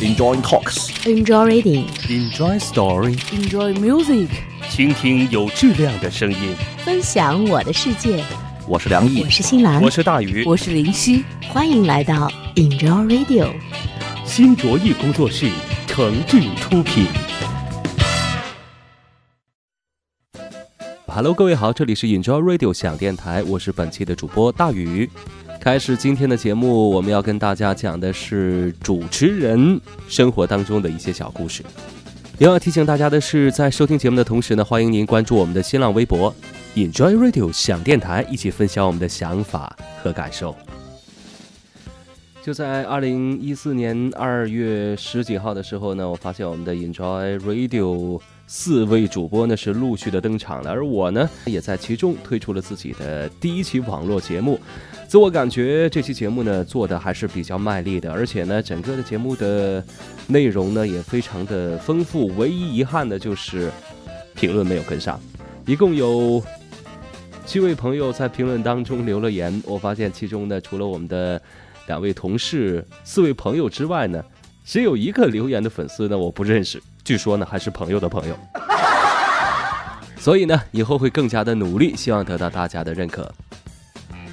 Enjoy talks. Enjoy reading. Enjoy story. Enjoy music. 倾听有质量的声音。分享我的世界。我是梁毅，我是新兰，我是大宇，我是林夕。欢迎来到 Enjoy Radio。新卓艺工作室诚挚出品。Hello，各位好，这里是 Enjoy Radio 响电台，我是本期的主播大宇。开始今天的节目，我们要跟大家讲的是主持人生活当中的一些小故事。也要提醒大家的是，在收听节目的同时呢，欢迎您关注我们的新浪微博 Enjoy Radio 想电台，一起分享我们的想法和感受。就在二零一四年二月十几号的时候呢，我发现我们的 Enjoy Radio 四位主播呢是陆续的登场了，而我呢也在其中推出了自己的第一期网络节目。自我感觉这期节目呢做的还是比较卖力的，而且呢整个的节目的内容呢也非常的丰富。唯一遗憾的就是评论没有跟上，一共有七位朋友在评论当中留了言，我发现其中呢除了我们的。两位同事、四位朋友之外呢，只有一个留言的粉丝呢，我不认识。据说呢，还是朋友的朋友。所以呢，以后会更加的努力，希望得到大家的认可。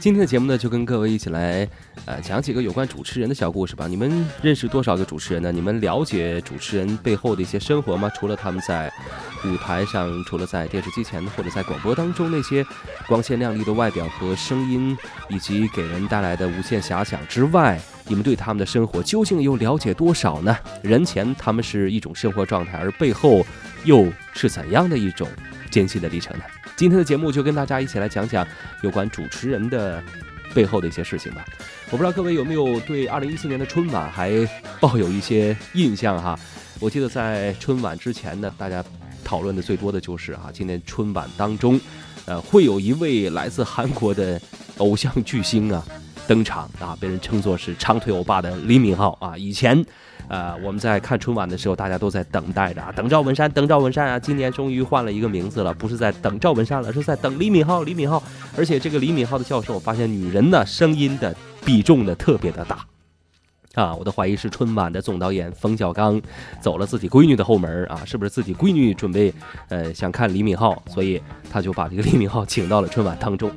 今天的节目呢，就跟各位一起来，呃，讲几个有关主持人的小故事吧。你们认识多少个主持人呢？你们了解主持人背后的一些生活吗？除了他们在舞台上，除了在电视机前或者在广播当中那些光鲜亮丽的外表和声音，以及给人带来的无限遐想之外，你们对他们的生活究竟又了解多少呢？人前他们是一种生活状态，而背后又是怎样的一种艰辛的历程呢？今天的节目就跟大家一起来讲讲有关主持人的背后的一些事情吧。我不知道各位有没有对二零一四年的春晚还抱有一些印象哈？我记得在春晚之前呢，大家讨论的最多的就是啊，今年春晚当中，呃，会有一位来自韩国的偶像巨星啊登场啊，被人称作是长腿欧巴的李敏镐啊，以前。呃，我们在看春晚的时候，大家都在等待着啊，等赵文山，等赵文山啊！今年终于换了一个名字了，不是在等赵文山了，是在等李敏镐，李敏镐。而且这个李敏镐的教授，发现女人呢声音的比重呢特别的大啊！我都怀疑是春晚的总导演冯小刚走了自己闺女的后门啊，是不是自己闺女准备呃想看李敏镐，所以他就把这个李敏镐请到了春晚当中。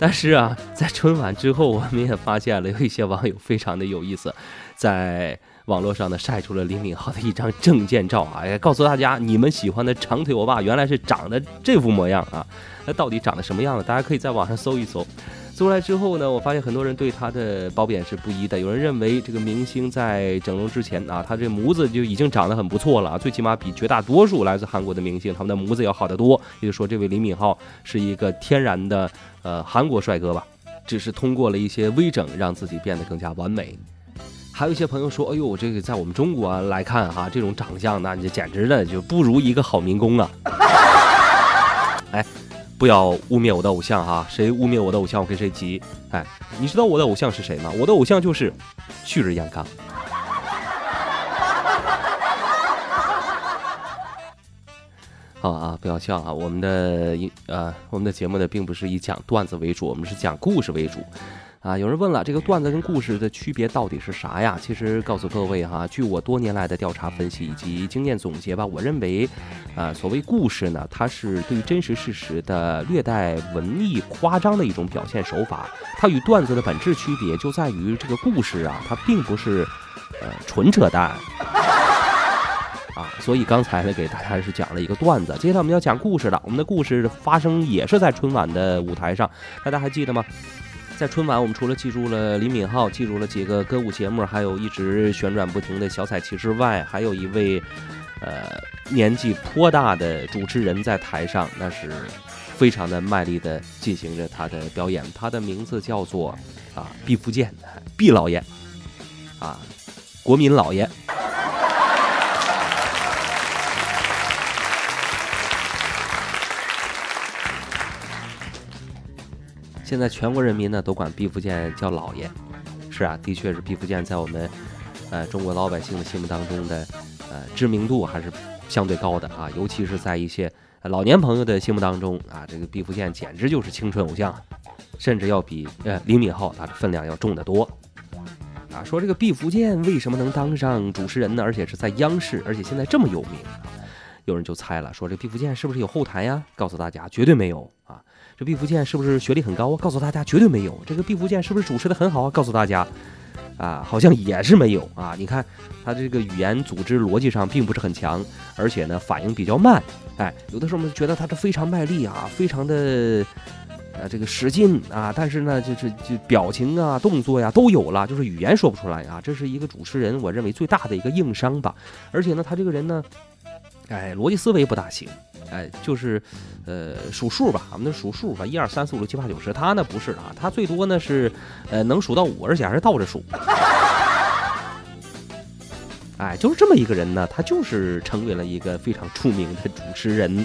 但是啊，在春晚之后，我们也发现了有一些网友非常的有意思，在。网络上呢晒出了李敏镐的一张证件照啊，也告诉大家你们喜欢的长腿欧巴原来是长得这副模样啊，那到底长得什么样呢？大家可以在网上搜一搜。搜出来之后呢，我发现很多人对他的褒贬是不一的。有人认为这个明星在整容之前啊，他这模子就已经长得很不错了，最起码比绝大多数来自韩国的明星他们的模子要好得多。也就是说，这位李敏镐是一个天然的呃韩国帅哥吧，只是通过了一些微整让自己变得更加完美。还有一些朋友说：“哎呦，这个在我们中国来看哈，这种长相，那你简直的就不如一个好民工啊！” 哎，不要污蔑我的偶像哈，谁污蔑我的偶像，我跟谁急。哎，你知道我的偶像是谁吗？我的偶像就是旭日阳刚。好啊，不要笑啊！我们的呃，我们的节目呢，并不是以讲段子为主，我们是讲故事为主。啊，有人问了，这个段子跟故事的区别到底是啥呀？其实告诉各位哈，据我多年来的调查分析以及经验总结吧，我认为，啊，所谓故事呢，它是对于真实事实的略带文艺夸张的一种表现手法。它与段子的本质区别就在于，这个故事啊，它并不是，呃，纯扯淡。啊，所以刚才呢，给大家是讲了一个段子，接下来我们要讲故事了。我们的故事发生也是在春晚的舞台上，大家还记得吗？在春晚，我们除了记住了李敏镐，记住了几个歌舞节目，还有一直旋转不停的小彩旗之外，还有一位，呃，年纪颇大的主持人在台上，那是非常的卖力的进行着他的表演。他的名字叫做啊毕福剑，毕老爷，啊，国民老爷。现在全国人民呢都管毕福剑叫老爷，是啊，的确是毕福剑在我们，呃中国老百姓的心目当中的，呃知名度还是相对高的啊，尤其是在一些老年朋友的心目当中啊，这个毕福剑简直就是青春偶像，甚至要比呃李敏镐他的分量要重得多，啊，说这个毕福剑为什么能当上主持人呢？而且是在央视，而且现在这么有名啊！有人就猜了，说这毕福剑是不是有后台呀？告诉大家，绝对没有啊！这毕福剑是不是学历很高啊？告诉大家，绝对没有。这个毕福剑是不是主持的很好啊？告诉大家，啊，好像也是没有啊！你看他这个语言组织逻辑上并不是很强，而且呢反应比较慢。哎，有的时候我们觉得他是非常卖力啊，非常的。呃，这个使劲啊，但是呢，就是就表情啊、动作呀都有了，就是语言说不出来啊。这是一个主持人，我认为最大的一个硬伤吧。而且呢，他这个人呢，哎，逻辑思维不大行，哎，就是呃数数吧，我们数数吧，一二三四五六七八九十。他呢不是啊，他最多呢是呃能数到五，而且还是倒着数。哎，就是这么一个人呢，他就是成为了一个非常出名的主持人。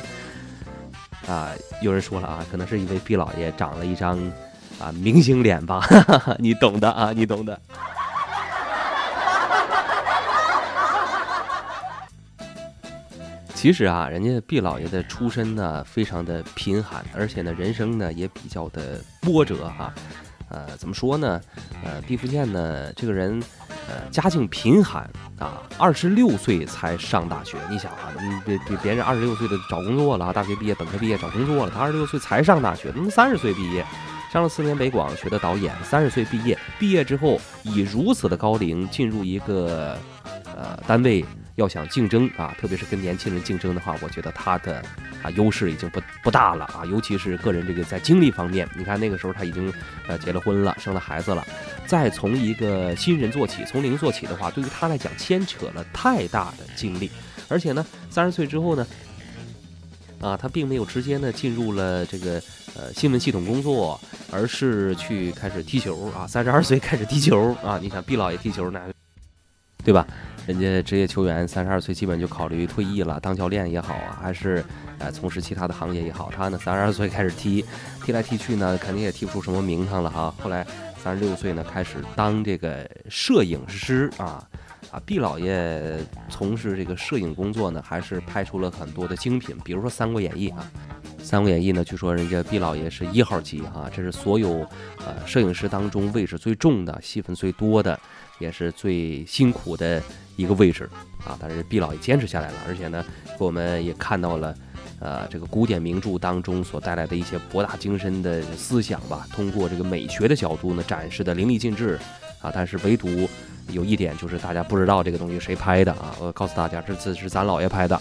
啊，有人说了啊，可能是因为毕老爷长了一张啊明星脸吧，你懂的啊，你懂的。其实啊，人家毕老爷的出身呢，非常的贫寒，而且呢，人生呢也比较的波折哈。呃，怎么说呢？呃，毕福剑呢，这个人，呃，家境贫寒啊，二十六岁才上大学。你想啊，别别别人二十六岁的找工作了，大学毕业、本科毕业找工作了，他二十六岁才上大学，那三十岁毕业，上了四年北广学的导演，三十岁毕业，毕业之后以如此的高龄进入一个呃单位。要想竞争啊，特别是跟年轻人竞争的话，我觉得他的啊优势已经不不大了啊，尤其是个人这个在精力方面，你看那个时候他已经呃结了婚了，生了孩子了，再从一个新人做起，从零做起的话，对于他来讲牵扯了太大的精力，而且呢，三十岁之后呢，啊，他并没有直接呢进入了这个呃新闻系统工作，而是去开始踢球啊，三十二岁开始踢球啊，你想毕老爷踢球那，对吧？人家职业球员三十二岁基本就考虑退役了，当教练也好啊，还是呃从事其他的行业也好，他呢三十二岁开始踢，踢来踢去呢，肯定也踢不出什么名堂了哈。后来三十六岁呢开始当这个摄影师啊啊，毕老爷从事这个摄影工作呢，还是拍出了很多的精品，比如说《三国演义》啊，《三国演义》呢，据说人家毕老爷是一号机哈，这是所有呃摄影师当中位置最重的，戏份最多的，也是最辛苦的。一个位置啊，但是毕老也坚持下来了，而且呢，给我们也看到了，呃，这个古典名著当中所带来的一些博大精深的思想吧，通过这个美学的角度呢，展示的淋漓尽致啊。但是唯独有一点就是大家不知道这个东西谁拍的啊，我告诉大家，这次是咱老爷拍的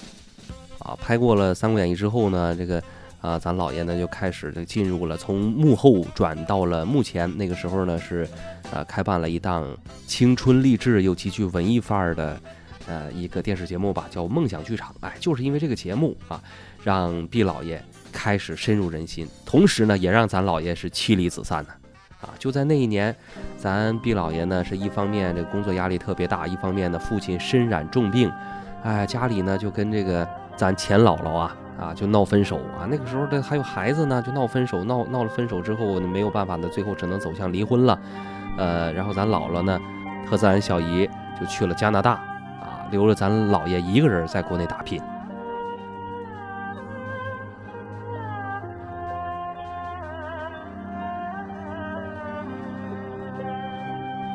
啊。拍过了《三国演义》之后呢，这个啊，咱老爷呢就开始就进入了从幕后转到了幕前，那个时候呢是。呃，开办了一档青春励志又极具文艺范儿的，呃，一个电视节目吧，叫《梦想剧场》。哎，就是因为这个节目啊，让毕老爷开始深入人心，同时呢，也让咱老爷是妻离子散呢。啊，就在那一年，咱毕老爷呢，是一方面这个工作压力特别大，一方面呢，父亲身染重病，哎，家里呢就跟这个咱钱姥姥啊啊就闹分手啊。那个时候这还有孩子呢，就闹分手，闹闹了分手之后，没有办法呢，最后只能走向离婚了。呃，然后咱姥姥呢，和咱小姨就去了加拿大，啊，留了咱姥爷一个人在国内打拼。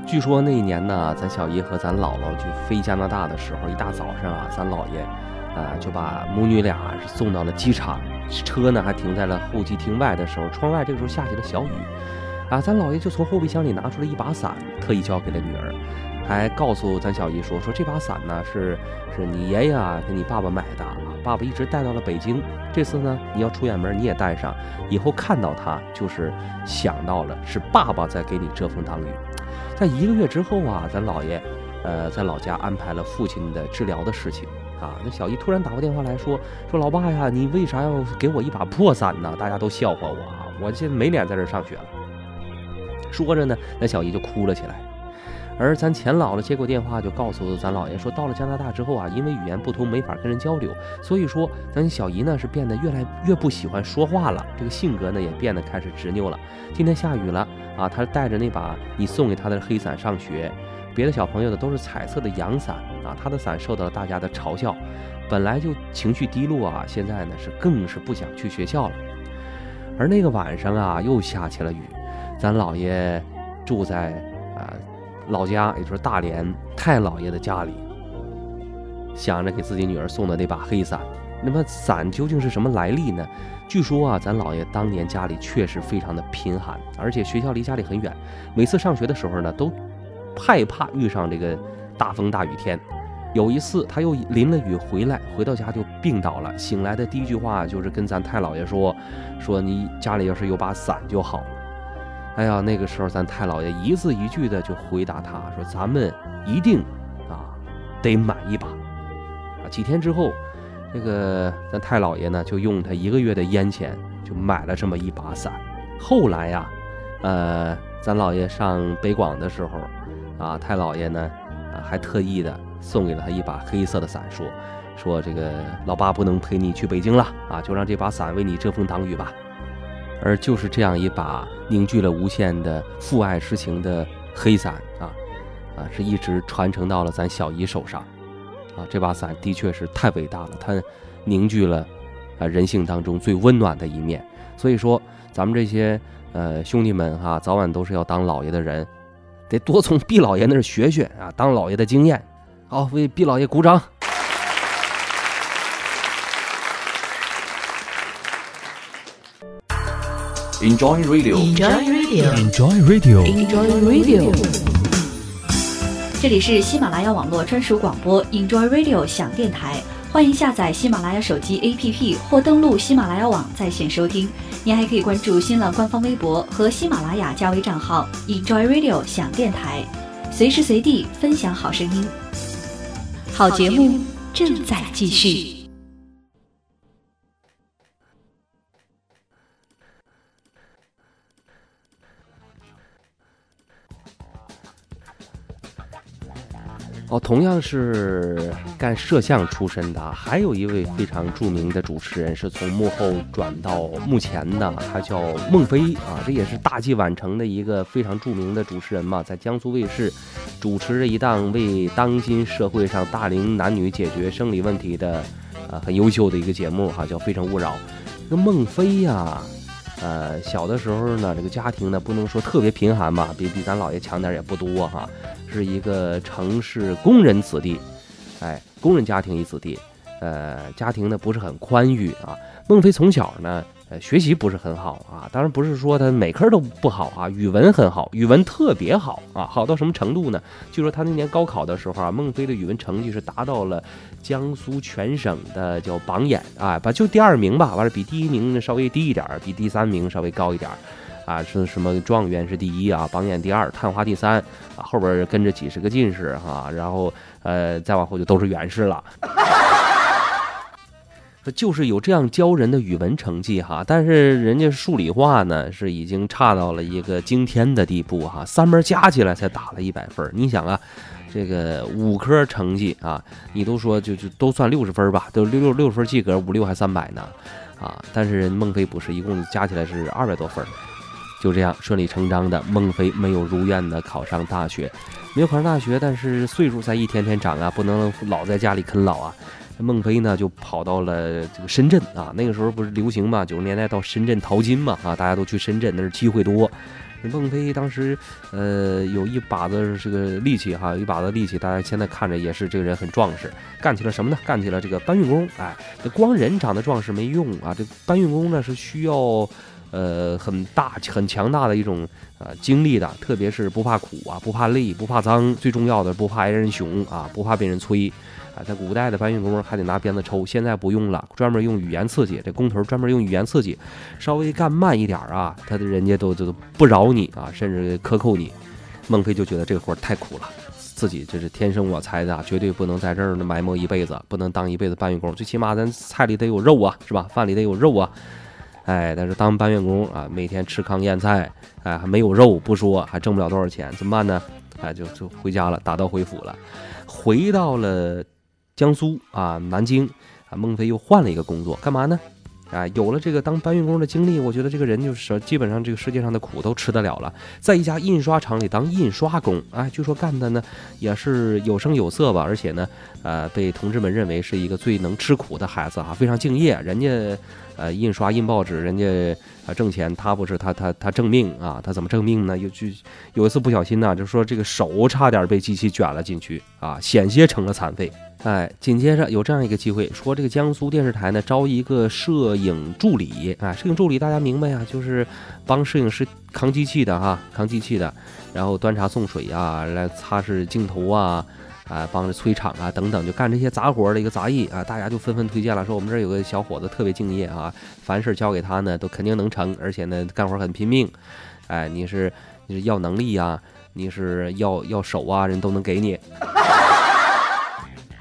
据说那一年呢，咱小姨和咱姥姥去飞加拿大的时候，一大早上啊，咱姥爷，啊，就把母女俩送到了机场，车呢还停在了候机厅外的时候，窗外这个时候下起了小雨。啊，咱姥爷就从后备箱里拿出了一把伞，特意交给了女儿，还告诉咱小姨说：“说这把伞呢，是是你爷爷啊给你爸爸买的，爸爸一直带到了北京。这次呢，你要出远门，你也带上，以后看到它就是想到了是爸爸在给你遮风挡雨。”在一个月之后啊，咱姥爷，呃，在老家安排了父亲的治疗的事情啊。那小姨突然打过电话来说：“说老爸呀，你为啥要给我一把破伞呢？大家都笑话我啊，我现在没脸在这上学了。”说着呢，那小姨就哭了起来。而咱钱姥姥接过电话，就告诉咱姥爷说，到了加拿大之后啊，因为语言不通，没法跟人交流，所以说咱小姨呢是变得越来越不喜欢说话了，这个性格呢也变得开始执拗了。今天下雨了啊，她带着那把你送给她的黑伞上学，别的小朋友的都是彩色的阳伞啊，他的伞受到了大家的嘲笑，本来就情绪低落啊，现在呢是更是不想去学校了。而那个晚上啊，又下起了雨。咱姥爷住在啊老家，也就是大连太姥爷的家里，想着给自己女儿送的那把黑伞。那么伞究竟是什么来历呢？据说啊，咱姥爷当年家里确实非常的贫寒，而且学校离家里很远，每次上学的时候呢，都害怕遇上这个大风大雨天。有一次他又淋了雨回来，回到家就病倒了。醒来的第一句话就是跟咱太姥爷说：“说你家里要是有把伞就好了。”哎呀，那个时候咱太姥爷一字一句的就回答他说：“咱们一定啊得买一把。”啊，几天之后。这个咱太老爷呢，就用他一个月的烟钱，就买了这么一把伞。后来呀，呃，咱老爷上北广的时候，啊，太老爷呢，啊，还特意的送给了他一把黑色的伞，说，说这个老爸不能陪你去北京了，啊，就让这把伞为你遮风挡雨吧。而就是这样一把凝聚了无限的父爱之情的黑伞啊，啊，是一直传承到了咱小姨手上。啊，这把伞的确是太伟大了，它凝聚了啊人性当中最温暖的一面。所以说，咱们这些呃兄弟们哈，早晚都是要当老爷的人，得多从毕老爷那儿学学啊，当老爷的经验。好，为毕老爷鼓掌。Enjoy radio，Enjoy radio，Enjoy radio，Enjoy radio。这里是喜马拉雅网络专属广播 Enjoy Radio 响电台，欢迎下载喜马拉雅手机 APP 或登录喜马拉雅网在线收听。您还可以关注新浪官方微博和喜马拉雅加微账号 Enjoy Radio 想电台，随时随地分享好声音。好节目正在继续。哦，同样是干摄像出身的，还有一位非常著名的主持人，是从幕后转到幕前的，他叫孟非啊，这也是大器晚成的一个非常著名的主持人嘛，在江苏卫视主持着一档为当今社会上大龄男女解决生理问题的，呃，很优秀的一个节目哈，叫《非诚勿扰》。这个孟非呀，呃，小的时候呢，这个家庭呢，不能说特别贫寒吧，比比咱姥爷强点也不多哈。是一个城市工人子弟，哎，工人家庭一子弟，呃，家庭呢不是很宽裕啊。孟非从小呢，呃，学习不是很好啊，当然不是说他每科都不好啊，语文很好，语文特别好啊，好到什么程度呢？据说他那年高考的时候啊，孟非的语文成绩是达到了江苏全省的叫榜眼啊，把就第二名吧，完了比第一名稍微低一点，比第三名稍微高一点。啊，是什么状元是第一啊，榜眼第二，探花第三啊，后边跟着几十个进士哈，然后呃，再往后就都是元士了。就是有这样教人的语文成绩哈，但是人家数理化呢是已经差到了一个惊天的地步哈，三门加起来才打了一百分。你想啊，这个五科成绩啊，你都说就就都算六十分吧，都六六六十分及格，五六还三百呢啊，但是人孟非不是，一共加起来是二百多分。就这样顺理成章的，孟非没有如愿的考上大学，没有考上大学，但是岁数在一天天长啊，不能老在家里啃老啊。孟非呢就跑到了这个深圳啊，那个时候不是流行嘛，九十年代到深圳淘金嘛啊，大家都去深圳，那是机会多。孟非当时呃有一把子这个力气哈，一把子力气，大家现在看着也是这个人很壮实，干起了什么呢？干起了这个搬运工。哎，这光人长得壮实没用啊，这搬运工呢是需要。呃，很大很强大的一种呃经历的，特别是不怕苦啊，不怕累，不怕脏，最重要的不怕挨人熊啊，不怕被人催啊。在古代的搬运工还得拿鞭子抽，现在不用了，专门用语言刺激。这工头专门用语言刺激，稍微干慢一点啊，他的人家都都不饶你啊，甚至克扣你。孟非就觉得这个活太苦了，自己这是天生我材的，绝对不能在这儿埋没一辈子，不能当一辈子搬运工，最起码咱菜里得有肉啊，是吧？饭里得有肉啊。哎，但是当搬运工啊，每天吃糠咽菜，哎，还没有肉不说，还挣不了多少钱，怎么办呢？哎，就就回家了，打道回府了。回到了江苏啊，南京啊，孟非又换了一个工作，干嘛呢？啊，有了这个当搬运工的经历，我觉得这个人就是基本上这个世界上的苦都吃得了了。在一家印刷厂里当印刷工，哎，据说干的呢也是有声有色吧，而且呢，呃，被同志们认为是一个最能吃苦的孩子啊，非常敬业。人家呃印刷印报纸，人家啊挣钱，他不是他他他挣命啊，他怎么挣命呢？有就有一次不小心呢，就说这个手差点被机器卷了进去啊，险些成了残废。哎，紧接着有这样一个机会，说这个江苏电视台呢招一个摄影助理啊，摄影助理大家明白呀，就是帮摄影师扛机器的哈，扛机器的，然后端茶送水啊，来擦拭镜头啊，啊，帮着催场啊等等，就干这些杂活的一个杂役啊，大家就纷纷推荐了，说我们这儿有个小伙子特别敬业啊，凡事交给他呢都肯定能成，而且呢干活很拼命，哎，你是你是要能力呀，你是要要手啊，人都能给你。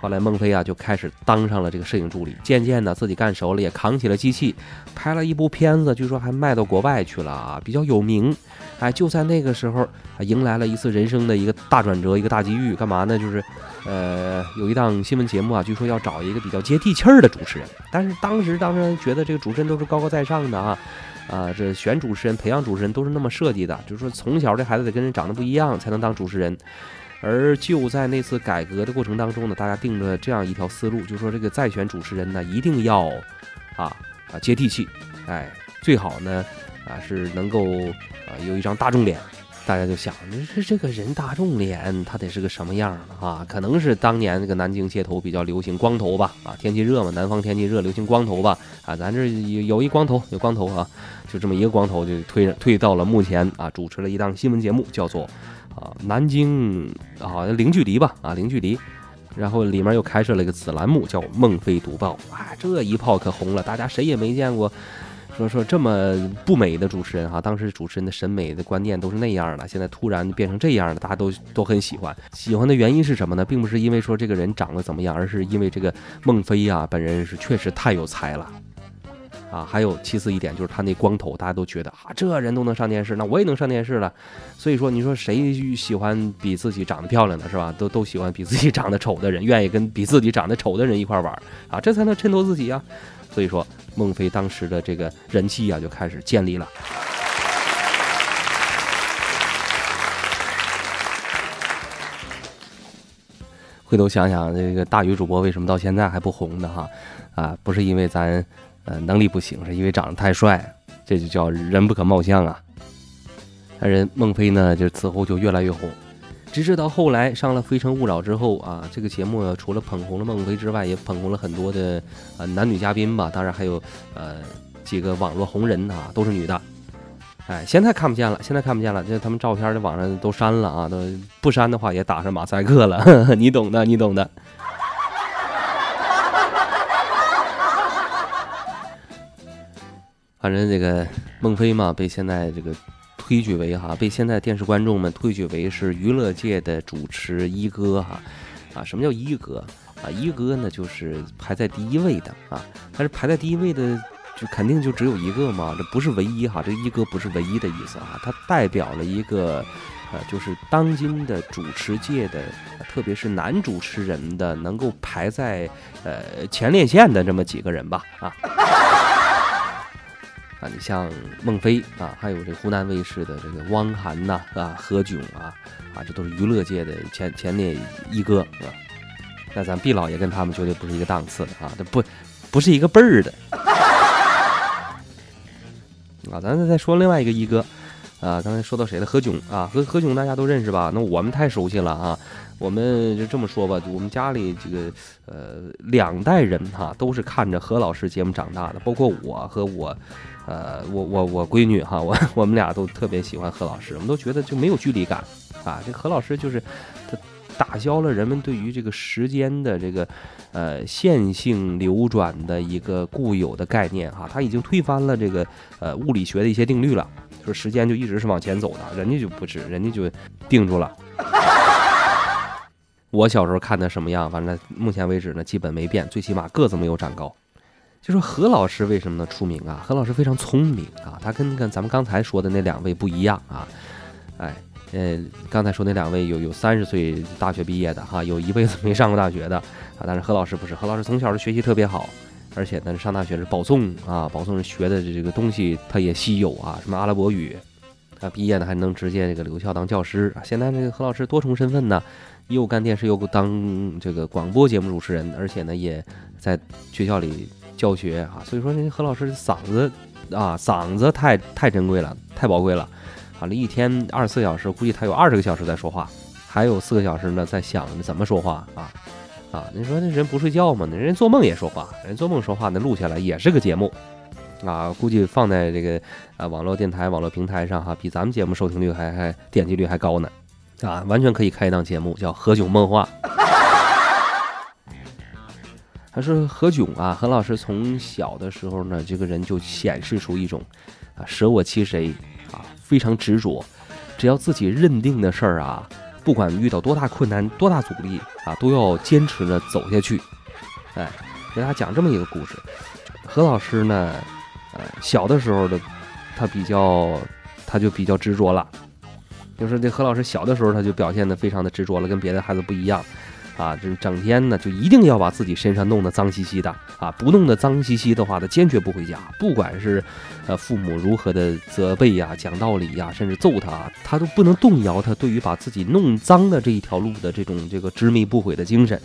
后来孟非啊就开始当上了这个摄影助理，渐渐的自己干熟了，也扛起了机器，拍了一部片子，据说还卖到国外去了啊，比较有名。哎，就在那个时候，啊，迎来了一次人生的一个大转折，一个大机遇。干嘛呢？就是，呃，有一档新闻节目啊，据说要找一个比较接地气儿的主持人。但是当时当然觉得这个主持人都是高高在上的啊，啊，这选主持人、培养主持人都是那么设计的，就是说从小这孩子得跟人长得不一样才能当主持人。而就在那次改革的过程当中呢，大家定了这样一条思路，就是说这个再选主持人呢，一定要啊啊接地气，哎，最好呢啊是能够啊有一张大众脸。大家就想，这这个人大众脸，他得是个什么样啊？可能是当年这个南京街头比较流行光头吧，啊，天气热嘛，南方天气热，流行光头吧，啊，咱这有有一光头，有光头啊，就这么一个光头就推推到了目前啊，主持了一档新闻节目，叫做啊南京好像零距离吧，啊零距离，然后里面又开设了一个子栏目叫孟非读报，啊，这一炮可红了，大家谁也没见过。说说这么不美的主持人哈，当时主持人的审美的观念都是那样的，现在突然变成这样了，大家都都很喜欢。喜欢的原因是什么呢？并不是因为说这个人长得怎么样，而是因为这个孟非呀本人是确实太有才了啊。还有其次一点就是他那光头，大家都觉得啊，这人都能上电视，那我也能上电视了。所以说，你说谁喜欢比自己长得漂亮的是吧？都都喜欢比自己长得丑的人，愿意跟比自己长得丑的人一块玩啊，这才能衬托自己啊。所以说，孟非当时的这个人气啊就开始建立了。回头想想，这个大鱼主播为什么到现在还不红呢？哈，啊，不是因为咱呃能力不行，是因为长得太帅，这就叫人不可貌相啊。那人孟非呢，就此后就越来越红。直至到后来上了《非诚勿扰》之后啊，这个节目除了捧红了孟非之外，也捧红了很多的呃男女嘉宾吧。当然还有呃几个网络红人啊，都是女的。哎，现在看不见了，现在看不见了，这他们照片在网上都删了啊，都不删的话也打上马赛克了，你懂的，你懂的。反正这个孟非嘛，被现在这个。推举为哈，被现在电视观众们推举为是娱乐界的主持一哥哈，啊，什么叫一哥啊？一哥呢就是排在第一位的啊，但是排在第一位的就肯定就只有一个嘛，这不是唯一哈，这一哥不是唯一的意思啊，它代表了一个呃，就是当今的主持界的，特别是男主持人的能够排在呃前列线的这么几个人吧啊。啊，你像孟非啊，还有这湖南卫视的这个汪涵呐，啊，何炅啊，啊，这都是娱乐界的前前列一哥啊。那咱毕老爷跟他们绝对不是一个档次的啊，这不不是一个辈儿的。啊，咱再再说另外一个一哥，啊，刚才说到谁了？何炅啊，何何炅大家都认识吧？那我们太熟悉了啊。我们就这么说吧，我们家里这个呃两代人哈，都是看着何老师节目长大的，包括我和我。呃，我我我闺女哈，我我们俩都特别喜欢何老师，我们都觉得就没有距离感啊。这何老师就是他打消了人们对于这个时间的这个呃线性流转的一个固有的概念哈，他已经推翻了这个呃物理学的一些定律了，说时间就一直是往前走的，人家就不是，人家就定住了。我小时候看的什么样，反正目前为止呢，基本没变，最起码个子没有长高。就说何老师为什么呢出名啊？何老师非常聪明啊，他跟跟咱们刚才说的那两位不一样啊。哎，呃，刚才说那两位有有三十岁大学毕业的哈，有一辈子没上过大学的啊。但是何老师不是，何老师从小就学习特别好，而且呢，上大学是保送啊，保送人学的这个东西他也稀有啊，什么阿拉伯语，啊，毕业呢还能直接这个留校当教师啊。现在这个何老师多重身份呢，又干电视，又当这个广播节目主持人，而且呢也在学校里教学啊。所以说，这何老师嗓子啊，嗓子太太珍贵了，太宝贵了。完了，一天二十四小时，估计他有二十个小时在说话，还有四个小时呢在想怎么说话啊。啊，你说那人不睡觉吗？那人做梦也说话，人做梦说话，那录下来也是个节目，啊，估计放在这个啊网络电台、网络平台上哈，比咱们节目收听率还还点击率还高呢，啊，完全可以开一档节目叫《何炅梦话》。他说何炅啊，何老师从小的时候呢，这个人就显示出一种啊舍我其谁啊，非常执着，只要自己认定的事儿啊。不管遇到多大困难、多大阻力啊，都要坚持着走下去。哎，给大家讲这么一个故事。何老师呢，呃，小的时候的他比较，他就比较执着了。就是这何老师小的时候，他就表现的非常的执着了，跟别的孩子不一样。啊，就是整天呢，就一定要把自己身上弄得脏兮兮的啊！不弄得脏兮兮的话，他坚决不回家。不管是，呃，父母如何的责备呀、讲道理呀，甚至揍他，他都不能动摇他对于把自己弄脏的这一条路的这种这个执迷不悔的精神。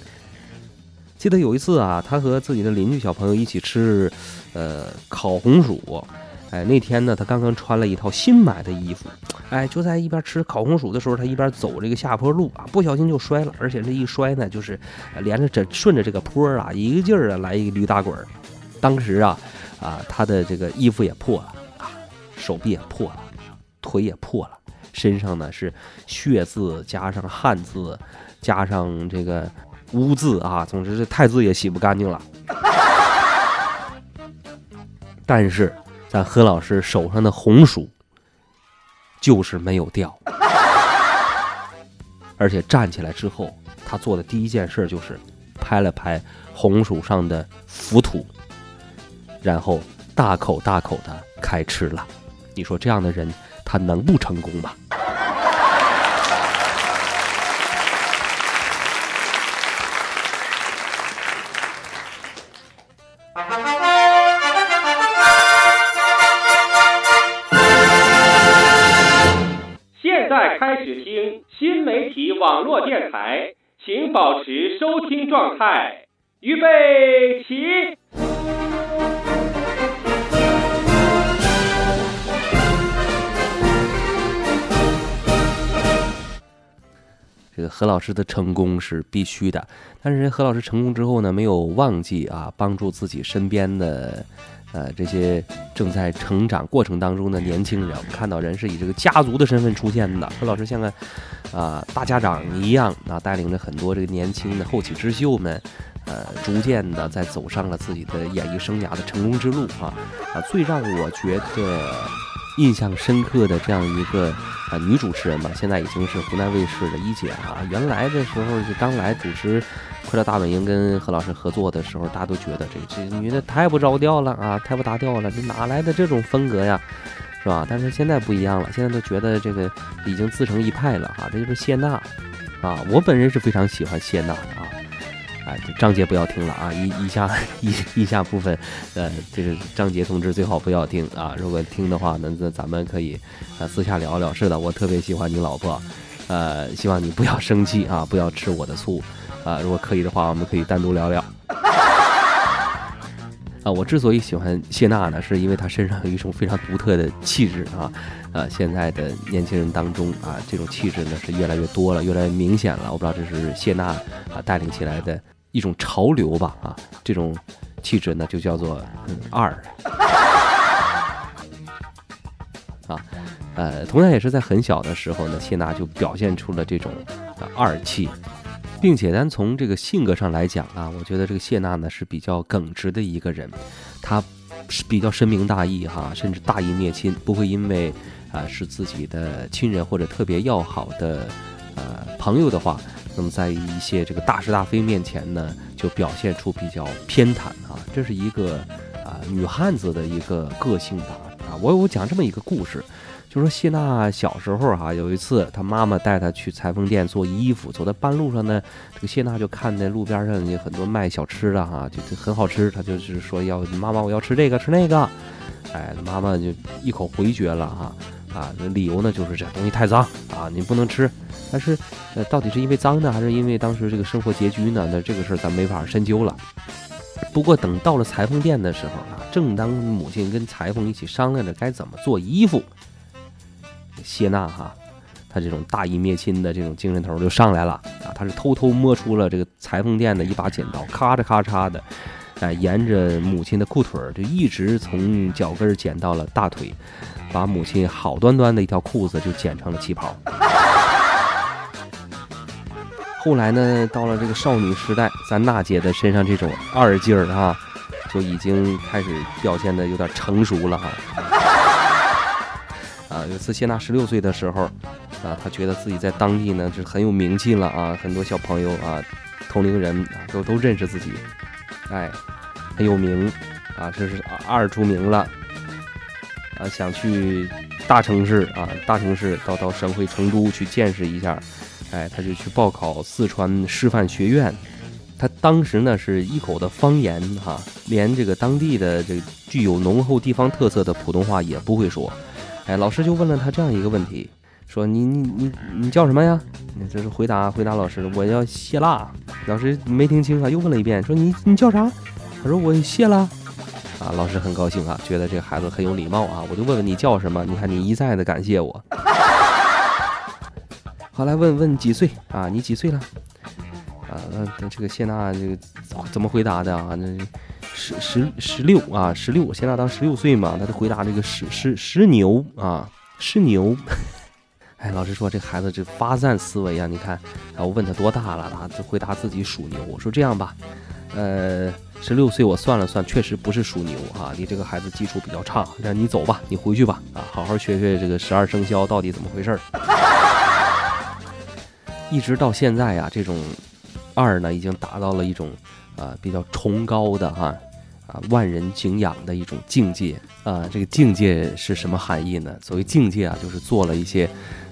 记得有一次啊，他和自己的邻居小朋友一起吃，呃，烤红薯。哎，那天呢，他刚刚穿了一套新买的衣服，哎，就在一边吃烤红薯的时候，他一边走这个下坡路啊，不小心就摔了，而且这一摔呢，就是连着这顺着这个坡啊，一个劲儿啊来一个驴打滚儿。当时啊，啊，他的这个衣服也破了啊，手臂也破了，腿也破了，身上呢是血渍加上汗渍加上这个污渍啊，总之这太渍也洗不干净了。但是。但何老师手上的红薯就是没有掉，而且站起来之后，他做的第一件事就是拍了拍红薯上的浮土，然后大口大口的开吃了。你说这样的人，他能不成功吗？新媒体网络电台，请保持收听状态。预备起！这个何老师的成功是必须的，但是何老师成功之后呢，没有忘记啊，帮助自己身边的。呃，这些正在成长过程当中的年轻人，我们看到人是以这个家族的身份出现的。说老师像个啊大家长一样啊，带领着很多这个年轻的后起之秀们，呃，逐渐的在走上了自己的演艺生涯的成功之路啊啊！最让我觉得印象深刻的这样一个啊女主持人吧，现在已经是湖南卫视的一姐啊。原来的时候就刚来主持。快乐大本营跟何老师合作的时候，大家都觉得这这女的太不着调了啊，太不搭调了，这哪来的这种风格呀，是吧？但是现在不一样了，现在都觉得这个已经自成一派了啊，这就是谢娜啊，我本人是非常喜欢谢娜的啊，哎，张杰不要听了啊，以以下以以下部分，呃，这个张杰同志最好不要听啊，如果听的话，那那咱们可以啊私下聊聊。是的，我特别喜欢你老婆，呃，希望你不要生气啊，不要吃我的醋。啊，如果可以的话，我们可以单独聊聊。啊，我之所以喜欢谢娜呢，是因为她身上有一种非常独特的气质啊。呃，现在的年轻人当中啊，这种气质呢是越来越多了，越来越明显了。我不知道这是谢娜啊带领起来的一种潮流吧？啊，这种气质呢就叫做二。啊，呃，同样也是在很小的时候呢，谢娜就表现出了这种二气。并且单从这个性格上来讲啊，我觉得这个谢娜呢是比较耿直的一个人，她是比较深明大义哈，甚至大义灭亲，不会因为啊是自己的亲人或者特别要好的呃朋友的话，那么在一些这个大是大非面前呢，就表现出比较偏袒啊，这是一个啊女汉子的一个个性吧啊，我我讲这么一个故事。就说谢娜小时候哈、有一次她妈妈带她去裁缝店做衣服，走在半路上呢，这个谢娜就看那路边上有很多卖小吃的哈，就就很好吃，她就是说要妈妈我要吃这个吃那个，哎，妈妈就一口回绝了哈。啊，那理由呢就是这东西太脏啊，你不能吃。但是，呃，到底是因为脏呢，还是因为当时这个生活拮据呢？那这个事儿咱没法深究了。不过等到了裁缝店的时候啊，正当母亲跟裁缝一起商量着该怎么做衣服，谢娜哈，她这种大义灭亲的这种精神头就上来了啊，她是偷偷摸出了这个裁缝店的一把剪刀，咔嚓咔嚓的，哎，沿着母亲的裤腿儿就一直从脚跟剪到了大腿，把母亲好端端的一条裤子就剪成了旗袍。后来呢，到了这个少女时代，咱娜姐的身上这种二劲儿啊，就已经开始表现的有点成熟了哈。啊，有一次谢娜十六岁的时候，啊，她觉得自己在当地呢是很有名气了啊，很多小朋友啊，同龄人啊都都认识自己，哎，很有名啊，这是二出名了。啊，想去大城市啊，大城市到到省会成都去见识一下，哎，他就去报考四川师范学院。他当时呢是一口的方言哈、连这个当地的这个具有浓厚地方特色的普通话也不会说。哎，老师就问了他这样一个问题，说你你你你叫什么呀？你这是回答回答老师，我叫谢娜。老师没听清啊，又问了一遍，说你你叫啥？他说我谢啦。啊，老师很高兴啊，觉得这个孩子很有礼貌啊，我就问问你叫什么？你看你一再的感谢我。后来问问几岁啊？你几岁了？啊，那这个谢娜这个怎么回答的啊？那十十十六啊，十六，谢娜当十六岁嘛，他就回答这个十十十牛啊，十牛。哎，老师说这孩子这发散思维啊，你看，然后问他多大了，他就回答自己属牛。我说这样吧，呃，十六岁我算了算，确实不是属牛啊，你这个孩子基础比较差，让你走吧，你回去吧，啊，好好学学这个十二生肖到底怎么回事儿。一直到现在呀、这种二呢，已经达到了一种啊、比较崇高的哈啊万人敬仰的一种境界啊。这个境界是什么含义呢？所谓境界啊，就是做了一些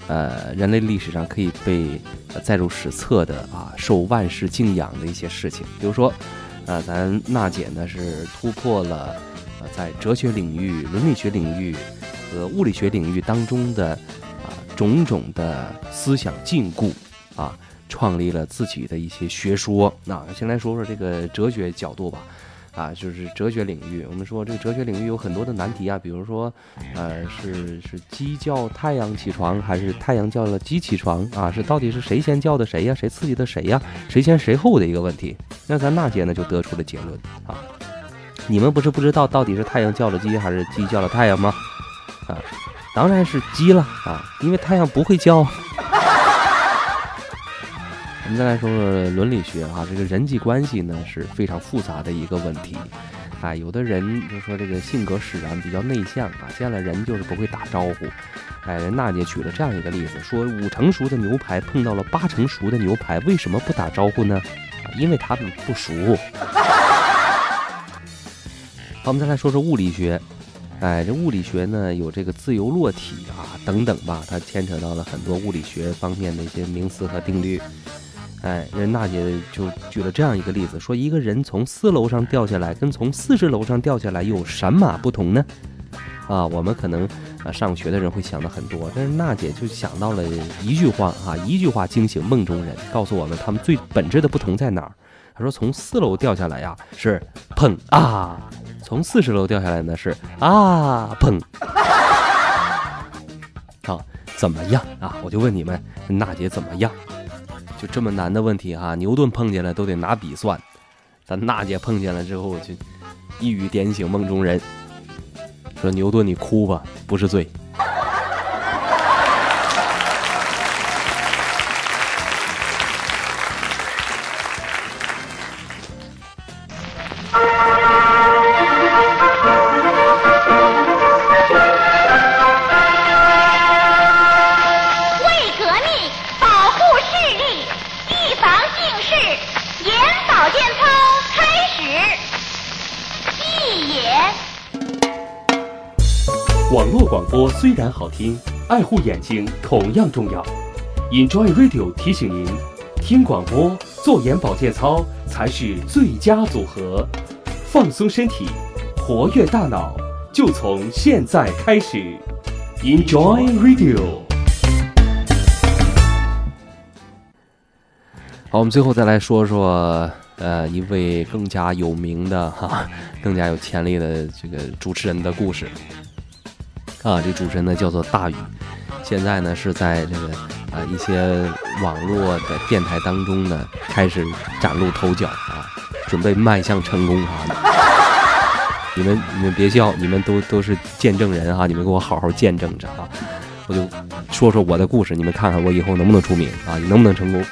呃人类历史上可以被、载入史册的啊受万世敬仰的一些事情。比如说，啊，咱娜姐呢是突破了呃在哲学领域、伦理学领域和物理学领域当中的啊种种的思想禁锢啊。创立了自己的一些学说。那先来说说这个哲学角度吧，啊，就是哲学领域。我们说这个哲学领域有很多的难题啊，比如说，呃，是是鸡叫太阳起床，还是太阳叫了鸡起床啊？是到底是谁先叫的谁呀？谁刺激的谁呀？谁先谁后的一个问题。那咱娜姐呢就得出了结论啊，你们不是不知道到底是太阳叫了鸡，还是鸡叫了太阳吗？啊，当然是鸡了啊，因为太阳不会叫。我们再来说说伦理学啊，这个人际关系呢是非常复杂的一个问题。啊，有的人就说这个性格使然，比较内向啊，见了人就是不会打招呼。哎，人娜姐举了这样一个例子，说五成熟的牛排碰到了八成熟的牛排，为什么不打招呼呢？啊，因为他们不熟。好，我们再来说说物理学。哎，这物理学呢有这个自由落体啊等等吧，它牵扯到了很多物理学方面的一些名词和定律。哎，人娜姐就举了这样一个例子，说一个人从四楼上掉下来，跟从四十楼上掉下来有什么不同呢？啊，我们可能啊上学的人会想的很多，但是娜姐就想到了一句话啊，一句话惊醒梦中人，告诉我们他们最本质的不同在哪儿。她说从四楼掉下来呀 是砰啊，从四十楼掉下来呢是啊砰。好，怎么样啊？我就问你们，娜姐怎么样？就这么难的问题哈、牛顿碰见了都得拿笔算，咱娜姐碰见了之后就一语点醒梦中人，说牛顿你哭吧，不是罪。网络广播虽然好听，爱护眼睛同样重要。Enjoy Radio 提醒您，听广播、做眼保健操才是最佳组合。放松身体，活跃大脑，就从现在开始。Enjoy Radio。好，我们最后再来说说，呃，一位更加有名的哈，更加有潜力的这个主持人的故事。啊，这主持人呢叫做大宇，现在呢是在这个啊一些网络的电台当中呢开始崭露头角啊，准备迈向成功啊！你们你们别笑，你们都都是见证人啊！你们给我好好见证着啊！我就说说我的故事，你们看看我以后能不能出名啊？能不能成功？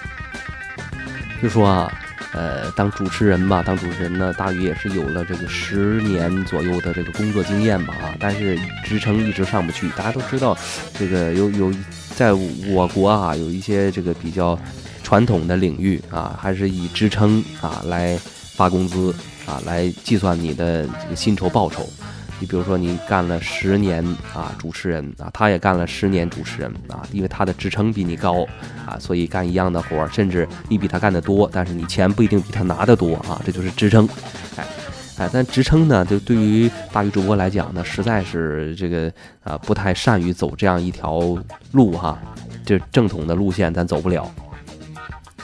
就说啊。呃，当主持人吧，当主持人呢，大约也是有了这个十年左右的这个工作经验吧，啊，但是职称一直上不去。大家都知道，这个有有，在我国啊，有一些这个比较传统的领域啊，还是以职称啊来发工资啊，来计算你的这个薪酬报酬。你比如说，你干了十年啊，主持人啊，他也干了十年主持人啊，因为他的职称比你高啊，所以干一样的活儿，甚至你比他干得多，但是你钱不一定比他拿得多啊，这就是职称。哎，哎，但职称呢，就对于大鱼主播来讲呢，实在是这个啊，不太善于走这样一条路哈，这正统的路线咱走不了。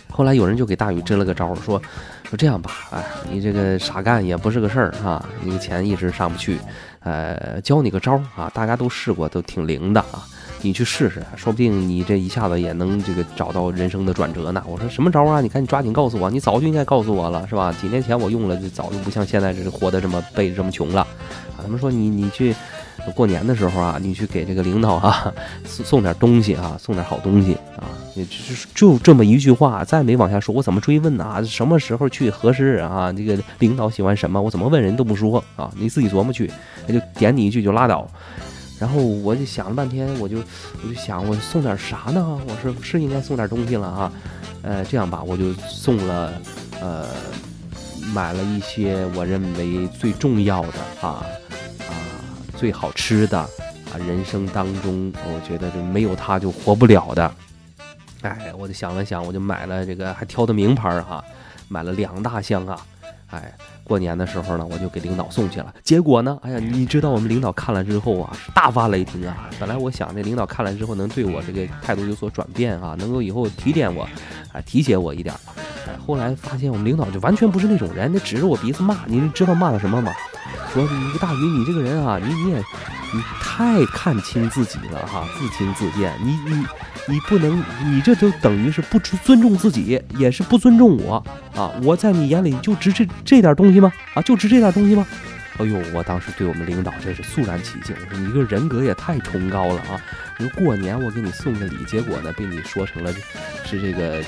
后来有人就给大宇支了个招，说说这样吧，哎，你这个傻干也不是个事儿哈，你的钱一直上不去，呃，教你个招儿啊，大家都试过，都挺灵的啊，你去试试，说不定你这一下子也能这个找到人生的转折呢。我说什么招啊？你赶紧抓紧告诉我，你早就应该告诉我了，是吧？几年前我用了，就早就不像现在这活得这么背这么穷了啊。他们说你你去过年的时候啊，你去给这个领导啊 送送点东西啊，送点好东西啊。也就是就这么一句话，再没往下说，我怎么追问呢？啊什么时候去合适啊？这个领导喜欢什么，我怎么问人都不说啊？你自己琢磨去，那就点你一句就拉倒。然后我就想了半天，我就我就想，我送点啥呢？我是是应该送点东西了啊？呃，这样吧，我就送了，呃，买了一些我认为最重要的啊最好吃的啊，人生当中我觉得就没有它就活不了的。哎，我就想了想，我就买了这个，还挑的名牌哈，买了两大箱啊。哎，过年的时候呢，我就给领导送去了。结果呢，哎呀，你知道我们领导看了之后啊，大发雷霆啊。本来我想这领导看了之后能对我这个态度有所转变啊，能够以后提点我，啊，提携我一点。哎，后来发现我们领导就完全不是那种人，那指着我鼻子骂。你知道骂了什么吗？说你个大鱼，你这个人啊，你你也你太看清自己了哈，自轻自贱。你你。你不能，你这就等于是不尊重自己，也是不尊重我啊！我在你眼里就值这这点东西吗？啊，就值这点东西吗？哎呦，我当时对我们领导真是肃然起敬。我说你这个人格也太崇高了啊！你说过年我给你送个礼，结果呢被你说成了是这个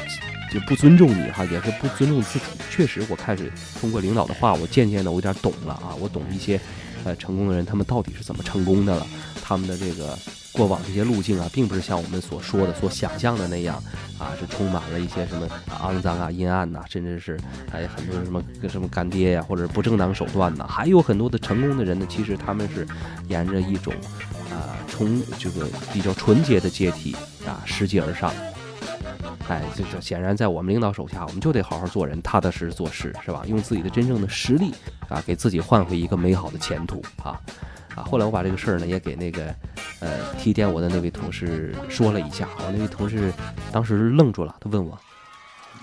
就不尊重你哈，也是不尊重自己。确实，我开始通过领导的话，我渐渐的我有点懂了啊，我懂一些呃成功的人他们到底是怎么成功的了，他们的这个。过往这些路径啊，并不是像我们所说的、所想象的那样啊，是充满了一些什么肮脏啊、阴暗呐，甚至是还有很多什么什么干爹呀，或者不正当手段呐。还有很多的成功的人呢，其实他们是沿着一种啊，从这个比较纯洁的阶梯啊，拾级而上。哎，这这显然在我们领导手下，我们就得好好做人，踏踏实实做事，是吧？用自己的真正的实力啊，给自己换回一个美好的前途啊。啊，后来我把这个事儿呢也给那个，呃，提点我的那位同事说了一下。我那位同事当时愣住了，他问我：“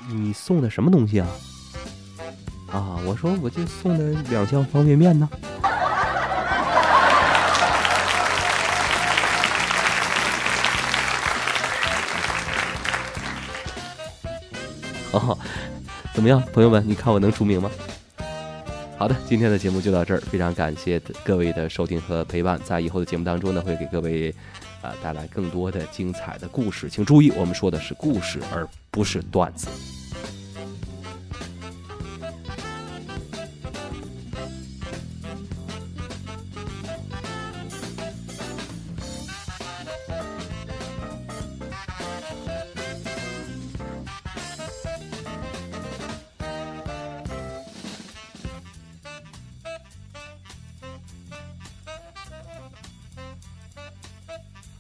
你送的什么东西啊？”啊，我说：“我就送的两箱方便面呢。”哦，怎么样，朋友们？你看我能出名吗？好的，今天的节目就到这儿，非常感谢各位的收听和陪伴。在以后的节目当中呢，会给各位啊带来更多的精彩的故事，请注意，我们说的是故事，而不是段子。